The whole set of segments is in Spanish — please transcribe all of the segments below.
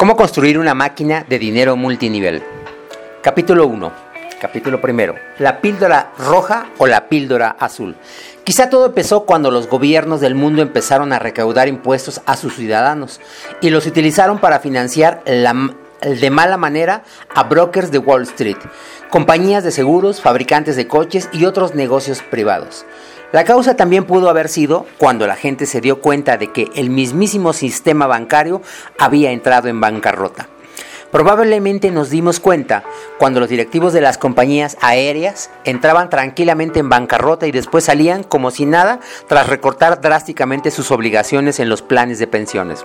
¿Cómo construir una máquina de dinero multinivel? Capítulo 1. Capítulo primero. La píldora roja o la píldora azul. Quizá todo empezó cuando los gobiernos del mundo empezaron a recaudar impuestos a sus ciudadanos y los utilizaron para financiar de mala manera a brokers de Wall Street, compañías de seguros, fabricantes de coches y otros negocios privados. La causa también pudo haber sido cuando la gente se dio cuenta de que el mismísimo sistema bancario había entrado en bancarrota. Probablemente nos dimos cuenta cuando los directivos de las compañías aéreas entraban tranquilamente en bancarrota y después salían como si nada tras recortar drásticamente sus obligaciones en los planes de pensiones.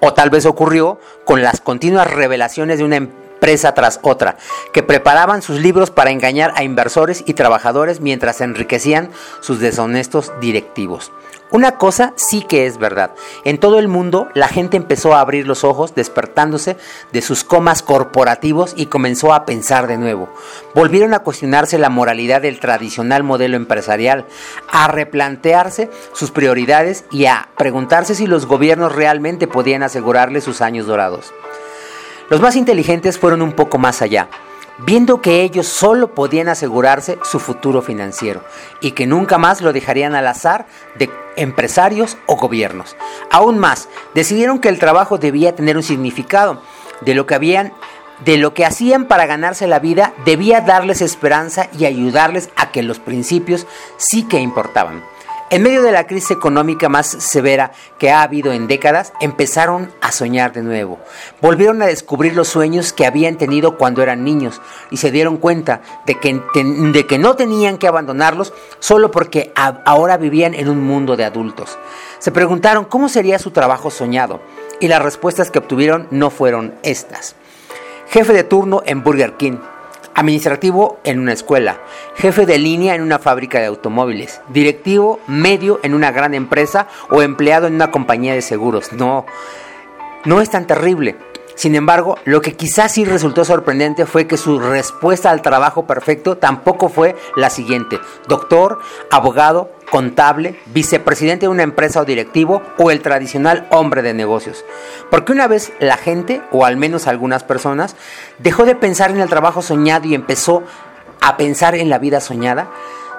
O tal vez ocurrió con las continuas revelaciones de una empresa presa tras otra, que preparaban sus libros para engañar a inversores y trabajadores mientras enriquecían sus deshonestos directivos. Una cosa sí que es verdad. En todo el mundo la gente empezó a abrir los ojos despertándose de sus comas corporativos y comenzó a pensar de nuevo. Volvieron a cuestionarse la moralidad del tradicional modelo empresarial, a replantearse sus prioridades y a preguntarse si los gobiernos realmente podían asegurarle sus años dorados. Los más inteligentes fueron un poco más allá, viendo que ellos solo podían asegurarse su futuro financiero y que nunca más lo dejarían al azar de empresarios o gobiernos. Aún más, decidieron que el trabajo debía tener un significado, de lo que habían de lo que hacían para ganarse la vida debía darles esperanza y ayudarles a que los principios sí que importaban. En medio de la crisis económica más severa que ha habido en décadas, empezaron a soñar de nuevo. Volvieron a descubrir los sueños que habían tenido cuando eran niños y se dieron cuenta de que, de que no tenían que abandonarlos solo porque ahora vivían en un mundo de adultos. Se preguntaron cómo sería su trabajo soñado y las respuestas que obtuvieron no fueron estas. Jefe de turno en Burger King administrativo en una escuela, jefe de línea en una fábrica de automóviles, directivo medio en una gran empresa o empleado en una compañía de seguros. No, no es tan terrible. Sin embargo, lo que quizás sí resultó sorprendente fue que su respuesta al trabajo perfecto tampoco fue la siguiente. Doctor, abogado, contable, vicepresidente de una empresa o directivo o el tradicional hombre de negocios. Porque una vez la gente, o al menos algunas personas, dejó de pensar en el trabajo soñado y empezó a pensar en la vida soñada,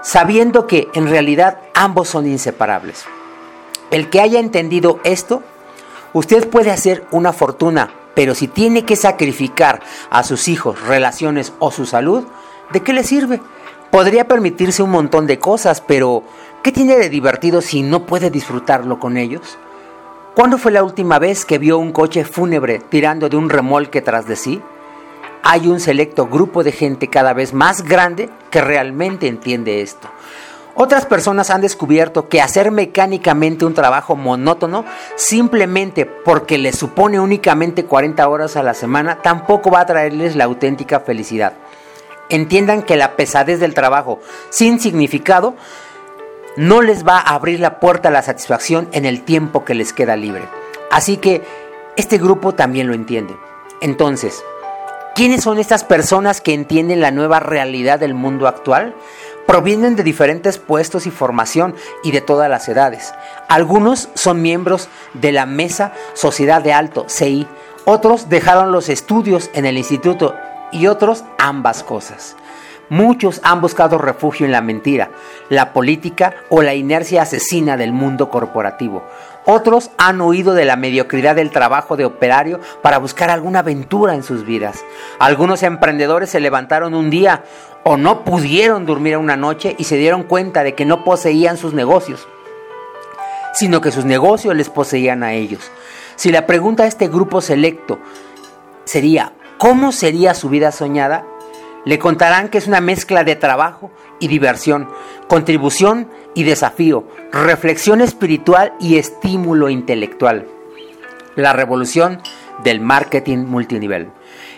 sabiendo que en realidad ambos son inseparables. El que haya entendido esto, usted puede hacer una fortuna pero si tiene que sacrificar a sus hijos, relaciones o su salud, ¿de qué le sirve? Podría permitirse un montón de cosas, pero ¿qué tiene de divertido si no puede disfrutarlo con ellos? ¿Cuándo fue la última vez que vio un coche fúnebre tirando de un remolque tras de sí? Hay un selecto grupo de gente cada vez más grande que realmente entiende esto. Otras personas han descubierto que hacer mecánicamente un trabajo monótono simplemente porque les supone únicamente 40 horas a la semana tampoco va a traerles la auténtica felicidad. Entiendan que la pesadez del trabajo sin significado no les va a abrir la puerta a la satisfacción en el tiempo que les queda libre. Así que este grupo también lo entiende. Entonces, ¿quiénes son estas personas que entienden la nueva realidad del mundo actual? Provienen de diferentes puestos y formación y de todas las edades. Algunos son miembros de la Mesa Sociedad de Alto, CI. Otros dejaron los estudios en el instituto y otros ambas cosas. Muchos han buscado refugio en la mentira, la política o la inercia asesina del mundo corporativo. Otros han huido de la mediocridad del trabajo de operario para buscar alguna aventura en sus vidas. Algunos emprendedores se levantaron un día o no pudieron dormir una noche y se dieron cuenta de que no poseían sus negocios, sino que sus negocios les poseían a ellos. Si la pregunta a este grupo selecto sería, ¿cómo sería su vida soñada? Le contarán que es una mezcla de trabajo y diversión, contribución y desafío, reflexión espiritual y estímulo intelectual. La revolución del marketing multinivel.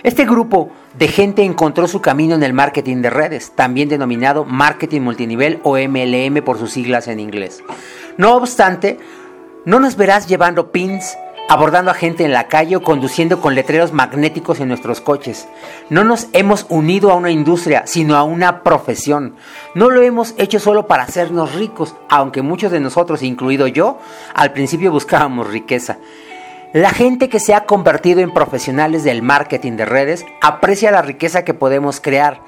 Este grupo de gente encontró su camino en el marketing de redes, también denominado marketing multinivel o MLM por sus siglas en inglés. No obstante, no nos verás llevando pins, abordando a gente en la calle o conduciendo con letreros magnéticos en nuestros coches. No nos hemos unido a una industria, sino a una profesión. No lo hemos hecho solo para hacernos ricos, aunque muchos de nosotros, incluido yo, al principio buscábamos riqueza. La gente que se ha convertido en profesionales del marketing de redes aprecia la riqueza que podemos crear,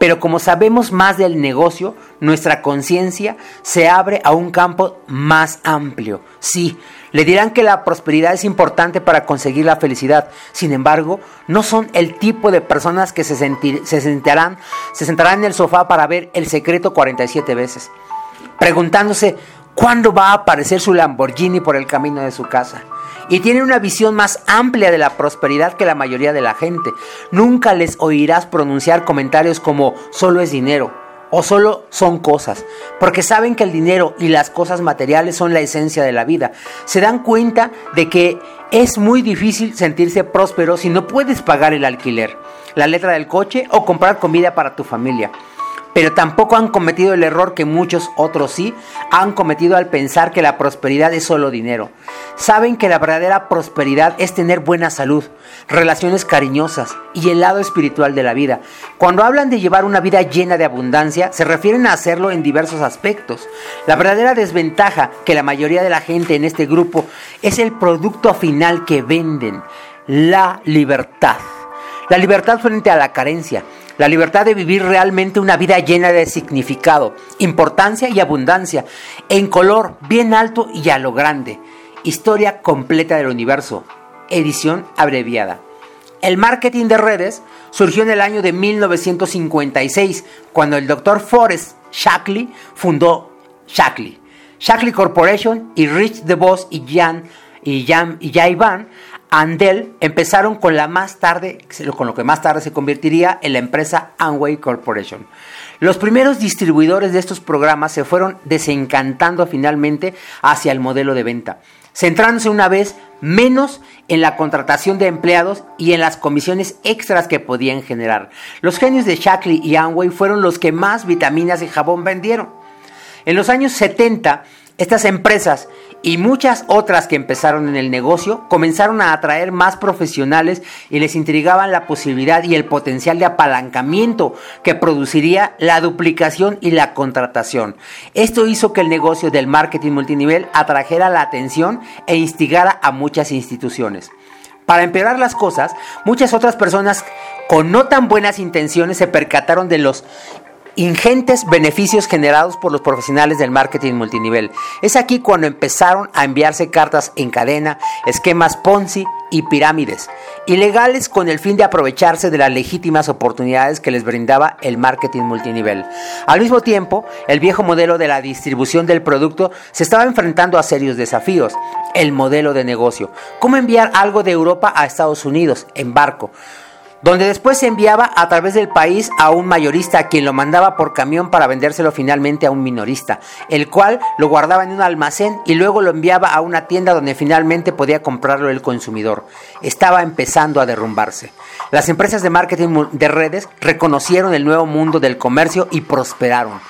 pero como sabemos más del negocio, nuestra conciencia se abre a un campo más amplio. Sí, le dirán que la prosperidad es importante para conseguir la felicidad. Sin embargo, no son el tipo de personas que se, se, sentarán, se sentarán en el sofá para ver el secreto 47 veces, preguntándose cuándo va a aparecer su Lamborghini por el camino de su casa y tienen una visión más amplia de la prosperidad que la mayoría de la gente. Nunca les oirás pronunciar comentarios como solo es dinero o solo son cosas, porque saben que el dinero y las cosas materiales son la esencia de la vida. Se dan cuenta de que es muy difícil sentirse próspero si no puedes pagar el alquiler, la letra del coche o comprar comida para tu familia pero tampoco han cometido el error que muchos otros sí han cometido al pensar que la prosperidad es solo dinero. Saben que la verdadera prosperidad es tener buena salud, relaciones cariñosas y el lado espiritual de la vida. Cuando hablan de llevar una vida llena de abundancia, se refieren a hacerlo en diversos aspectos. La verdadera desventaja que la mayoría de la gente en este grupo es el producto final que venden, la libertad. La libertad frente a la carencia, la libertad de vivir realmente una vida llena de significado, importancia y abundancia, en color bien alto y a lo grande. Historia completa del universo. Edición abreviada. El marketing de redes surgió en el año de 1956, cuando el doctor Forrest Shackley fundó Shackley. Shackley Corporation y Rich DeVos y Jan y Jan y Van Andel empezaron con la más tarde, con lo que más tarde se convertiría en la empresa Amway Corporation. Los primeros distribuidores de estos programas se fueron desencantando finalmente hacia el modelo de venta, centrándose una vez menos en la contratación de empleados y en las comisiones extras que podían generar. Los genios de Shackley y Amway fueron los que más vitaminas y jabón vendieron. En los años 70, estas empresas y muchas otras que empezaron en el negocio comenzaron a atraer más profesionales y les intrigaban la posibilidad y el potencial de apalancamiento que produciría la duplicación y la contratación. Esto hizo que el negocio del marketing multinivel atrajera la atención e instigara a muchas instituciones. Para empeorar las cosas, muchas otras personas con no tan buenas intenciones se percataron de los ingentes beneficios generados por los profesionales del marketing multinivel. Es aquí cuando empezaron a enviarse cartas en cadena, esquemas Ponzi y pirámides, ilegales con el fin de aprovecharse de las legítimas oportunidades que les brindaba el marketing multinivel. Al mismo tiempo, el viejo modelo de la distribución del producto se estaba enfrentando a serios desafíos. El modelo de negocio. ¿Cómo enviar algo de Europa a Estados Unidos en barco? Donde después se enviaba a través del país a un mayorista, quien lo mandaba por camión para vendérselo finalmente a un minorista, el cual lo guardaba en un almacén y luego lo enviaba a una tienda donde finalmente podía comprarlo el consumidor. Estaba empezando a derrumbarse. Las empresas de marketing de redes reconocieron el nuevo mundo del comercio y prosperaron.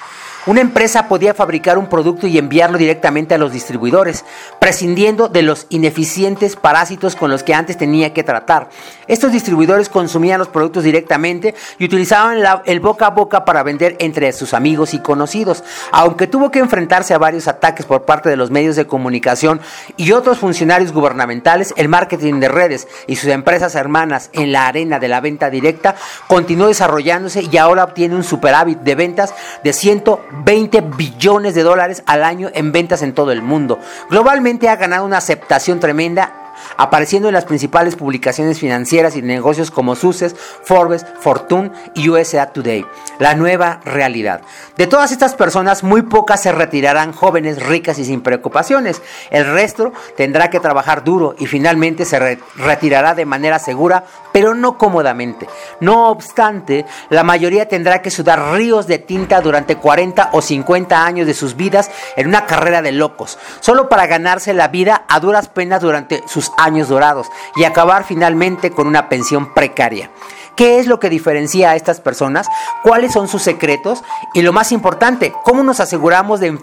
Una empresa podía fabricar un producto y enviarlo directamente a los distribuidores, prescindiendo de los ineficientes parásitos con los que antes tenía que tratar. Estos distribuidores consumían los productos directamente y utilizaban el boca a boca para vender entre sus amigos y conocidos. Aunque tuvo que enfrentarse a varios ataques por parte de los medios de comunicación y otros funcionarios gubernamentales, el marketing de redes y sus empresas hermanas en la arena de la venta directa continuó desarrollándose y ahora obtiene un superávit de ventas de 100 20 billones de dólares al año en ventas en todo el mundo. Globalmente ha ganado una aceptación tremenda apareciendo en las principales publicaciones financieras y negocios como Suces, Forbes, Fortune y USA Today. La nueva realidad. De todas estas personas, muy pocas se retirarán jóvenes, ricas y sin preocupaciones. El resto tendrá que trabajar duro y finalmente se retirará de manera segura, pero no cómodamente. No obstante, la mayoría tendrá que sudar ríos de tinta durante 40 o 50 años de sus vidas en una carrera de locos, solo para ganarse la vida a duras penas durante sus años dorados y acabar finalmente con una pensión precaria. ¿Qué es lo que diferencia a estas personas? ¿Cuáles son sus secretos? Y lo más importante, ¿cómo nos aseguramos de,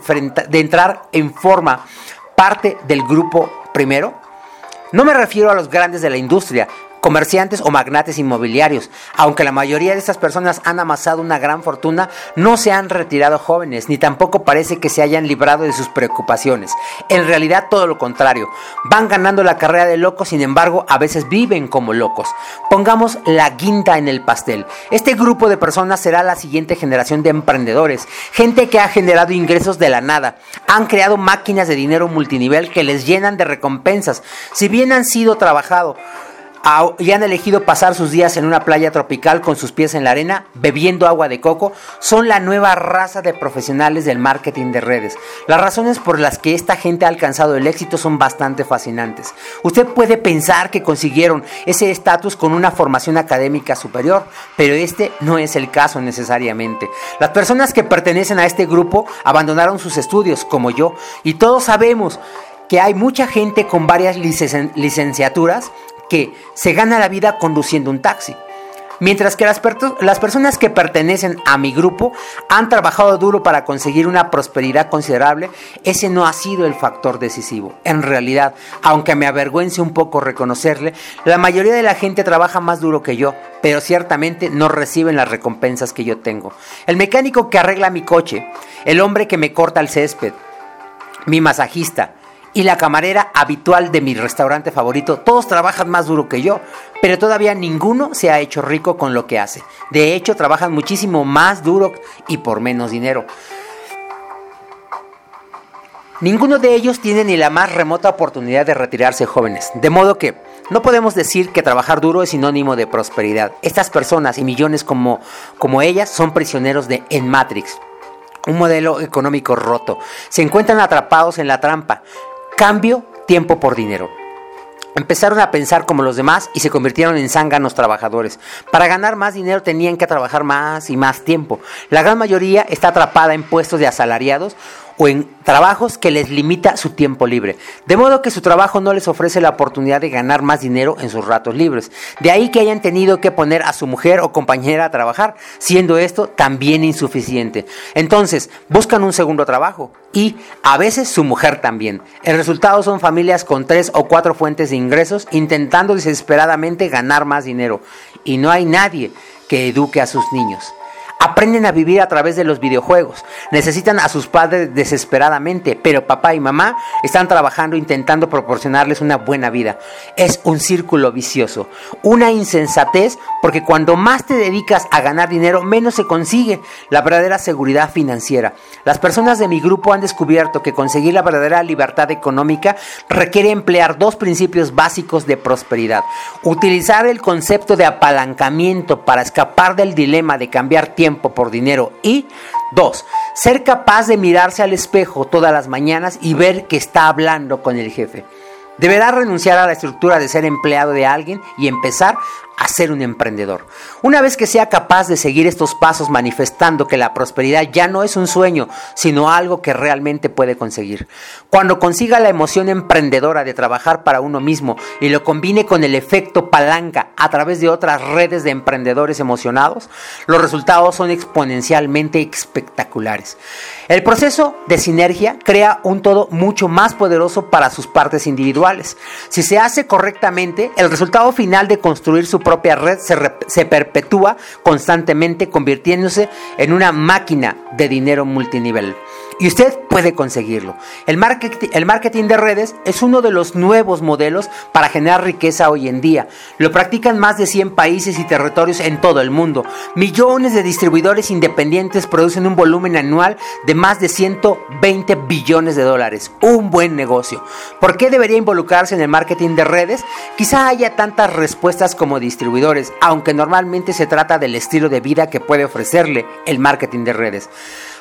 de entrar en forma parte del grupo primero? No me refiero a los grandes de la industria, comerciantes o magnates inmobiliarios. Aunque la mayoría de estas personas han amasado una gran fortuna, no se han retirado jóvenes, ni tampoco parece que se hayan librado de sus preocupaciones. En realidad todo lo contrario. Van ganando la carrera de locos, sin embargo, a veces viven como locos. Pongamos la guinda en el pastel. Este grupo de personas será la siguiente generación de emprendedores, gente que ha generado ingresos de la nada, han creado máquinas de dinero multinivel que les llenan de recompensas. Si bien han sido trabajado y han elegido pasar sus días en una playa tropical con sus pies en la arena, bebiendo agua de coco, son la nueva raza de profesionales del marketing de redes. Las razones por las que esta gente ha alcanzado el éxito son bastante fascinantes. Usted puede pensar que consiguieron ese estatus con una formación académica superior, pero este no es el caso necesariamente. Las personas que pertenecen a este grupo abandonaron sus estudios, como yo, y todos sabemos que hay mucha gente con varias licenciaturas que se gana la vida conduciendo un taxi. Mientras que las, personas que pertenecen a mi grupo han trabajado duro para conseguir una prosperidad considerable, ese no ha sido el factor decisivo. En realidad, aunque me avergüence un poco reconocerle, la mayoría de la gente trabaja más duro que yo, pero ciertamente no reciben las recompensas que yo tengo. El mecánico que arregla mi coche, el hombre que me corta el césped, mi masajista, y la camarera habitual de mi restaurante favorito, todos trabajan más duro que yo, pero todavía ninguno se ha hecho rico con lo que hace. De hecho, trabajan muchísimo más duro y por menos dinero. Ninguno de ellos tiene ni la más remota oportunidad de retirarse jóvenes, de modo que no podemos decir que trabajar duro es sinónimo de prosperidad. Estas personas y millones como, como ellas son prisioneros de En Matrix, un modelo económico roto. Se encuentran atrapados en la trampa, Cambio tiempo por dinero. Empezaron a pensar como los demás y se convirtieron en zánganos trabajadores. Para ganar más dinero tenían que trabajar más y más tiempo. La gran mayoría está atrapada en puestos de asalariados o en trabajos que les limita su tiempo libre. De modo que su trabajo no les ofrece la oportunidad de ganar más dinero en sus ratos libres. De ahí que hayan tenido que poner a su mujer o compañera a trabajar, siendo esto también insuficiente. Entonces, buscan un segundo trabajo y a veces su mujer también. El resultado son familias con tres o cuatro fuentes de ingresos intentando desesperadamente ganar más dinero. Y no hay nadie que eduque a sus niños. Aprenden a vivir a través de los videojuegos. Necesitan a sus padres desesperadamente, pero papá y mamá están trabajando intentando proporcionarles una buena vida. Es un círculo vicioso, una insensatez, porque cuando más te dedicas a ganar dinero, menos se consigue la verdadera seguridad financiera. Las personas de mi grupo han descubierto que conseguir la verdadera libertad económica requiere emplear dos principios básicos de prosperidad. Utilizar el concepto de apalancamiento para escapar del dilema de cambiar tiempo por dinero. Y dos, ser capaz de mirarse al espejo todas las mañanas y ver que está hablando con el jefe. Deberá renunciar a la estructura de ser empleado de alguien y empezar a ser un emprendedor. Una vez que sea capaz de seguir estos pasos manifestando que la prosperidad ya no es un sueño, sino algo que realmente puede conseguir. Cuando consiga la emoción emprendedora de trabajar para uno mismo y lo combine con el efecto palanca a través de otras redes de emprendedores emocionados, los resultados son exponencialmente espectaculares. El proceso de sinergia crea un todo mucho más poderoso para sus partes individuales. Si se hace correctamente, el resultado final de construir su propia red se, perpetúa constantemente convirtiéndose en una máquina de dinero multinivel. Y usted puede conseguirlo. El marketing, el marketing de redes es uno de los nuevos modelos para generar riqueza hoy en día. Lo practican más de 100 países y territorios en todo el mundo. Millones de distribuidores independientes producen un volumen anual de más de 120 billones de dólares. Un buen negocio. ¿Por qué debería involucrarse en el marketing de redes? Quizá haya tantas respuestas como distribuidores, aunque normalmente se trata del estilo de vida que puede ofrecerle el marketing de redes.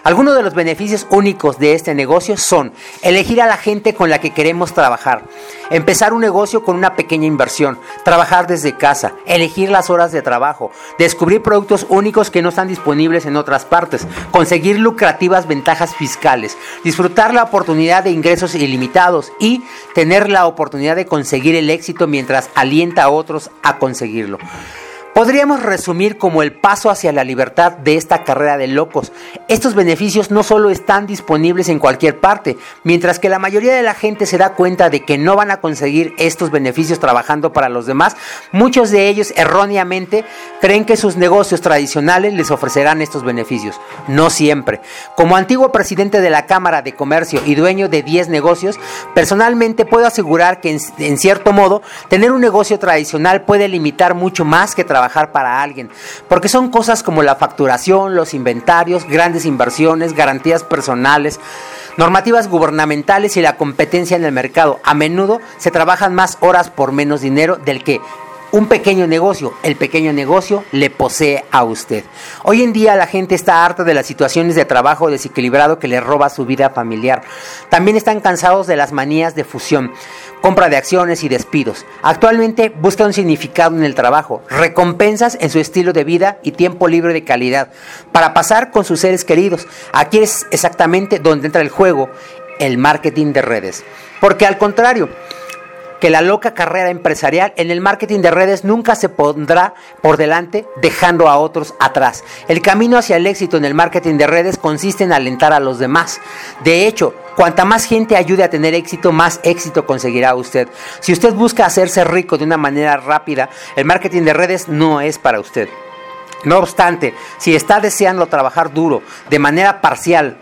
Algunos de los beneficios únicos de este negocio son elegir a la gente con la que queremos trabajar, empezar un negocio con una pequeña inversión, trabajar desde casa, elegir las horas de trabajo, descubrir productos únicos que no están disponibles en otras partes, conseguir lucrativas ventajas fiscales, disfrutar la oportunidad de ingresos ilimitados y tener la oportunidad de conseguir el éxito mientras alienta a otros a conseguirlo. Podríamos resumir como el paso hacia la libertad de esta carrera de locos. Estos beneficios no solo están disponibles en cualquier parte, mientras que la mayoría de la gente se da cuenta de que no van a conseguir estos beneficios trabajando para los demás, muchos de ellos erróneamente creen que sus negocios tradicionales les ofrecerán estos beneficios. No siempre. Como antiguo presidente de la Cámara de Comercio y dueño de 10 negocios, personalmente puedo asegurar que en, en cierto modo tener un negocio tradicional puede limitar mucho más que trabajar para alguien, porque son cosas como la facturación, los inventarios, grandes inversiones, garantías personales, normativas gubernamentales y la competencia en el mercado. A menudo se trabajan más horas por menos dinero del que un pequeño negocio, el pequeño negocio le posee a usted. Hoy en día la gente está harta de las situaciones de trabajo desequilibrado que le roba su vida familiar. También están cansados de las manías de fusión, compra de acciones y despidos. Actualmente busca un significado en el trabajo, recompensas en su estilo de vida y tiempo libre de calidad para pasar con sus seres queridos. Aquí es exactamente donde entra el juego, el marketing de redes. Porque al contrario, que la loca carrera empresarial en el marketing de redes nunca se pondrá por delante dejando a otros atrás. El camino hacia el éxito en el marketing de redes consiste en alentar a los demás. De hecho, cuanta más gente ayude a tener éxito, más éxito conseguirá usted. Si usted busca hacerse rico de una manera rápida, el marketing de redes no es para usted. No obstante, si está deseando trabajar duro, de manera parcial,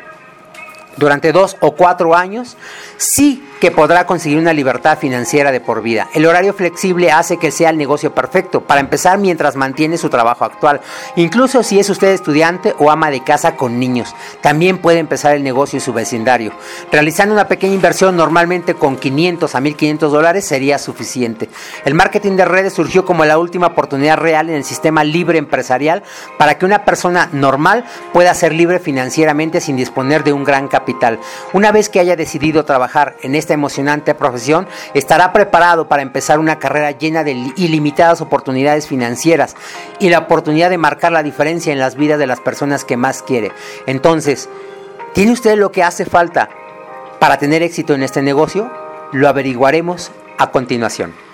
durante dos o cuatro años, sí que podrá conseguir una libertad financiera de por vida. El horario flexible hace que sea el negocio perfecto para empezar mientras mantiene su trabajo actual. Incluso si es usted estudiante o ama de casa con niños, también puede empezar el negocio en su vecindario. Realizando una pequeña inversión normalmente con 500 a 1500 dólares sería suficiente. El marketing de redes surgió como la última oportunidad real en el sistema libre empresarial para que una persona normal pueda ser libre financieramente sin disponer de un gran capital. Una vez que haya decidido trabajar en esta emocionante profesión, estará preparado para empezar una carrera llena de ilimitadas oportunidades financieras y la oportunidad de marcar la diferencia en las vidas de las personas que más quiere. Entonces, ¿tiene usted lo que hace falta para tener éxito en este negocio? Lo averiguaremos a continuación.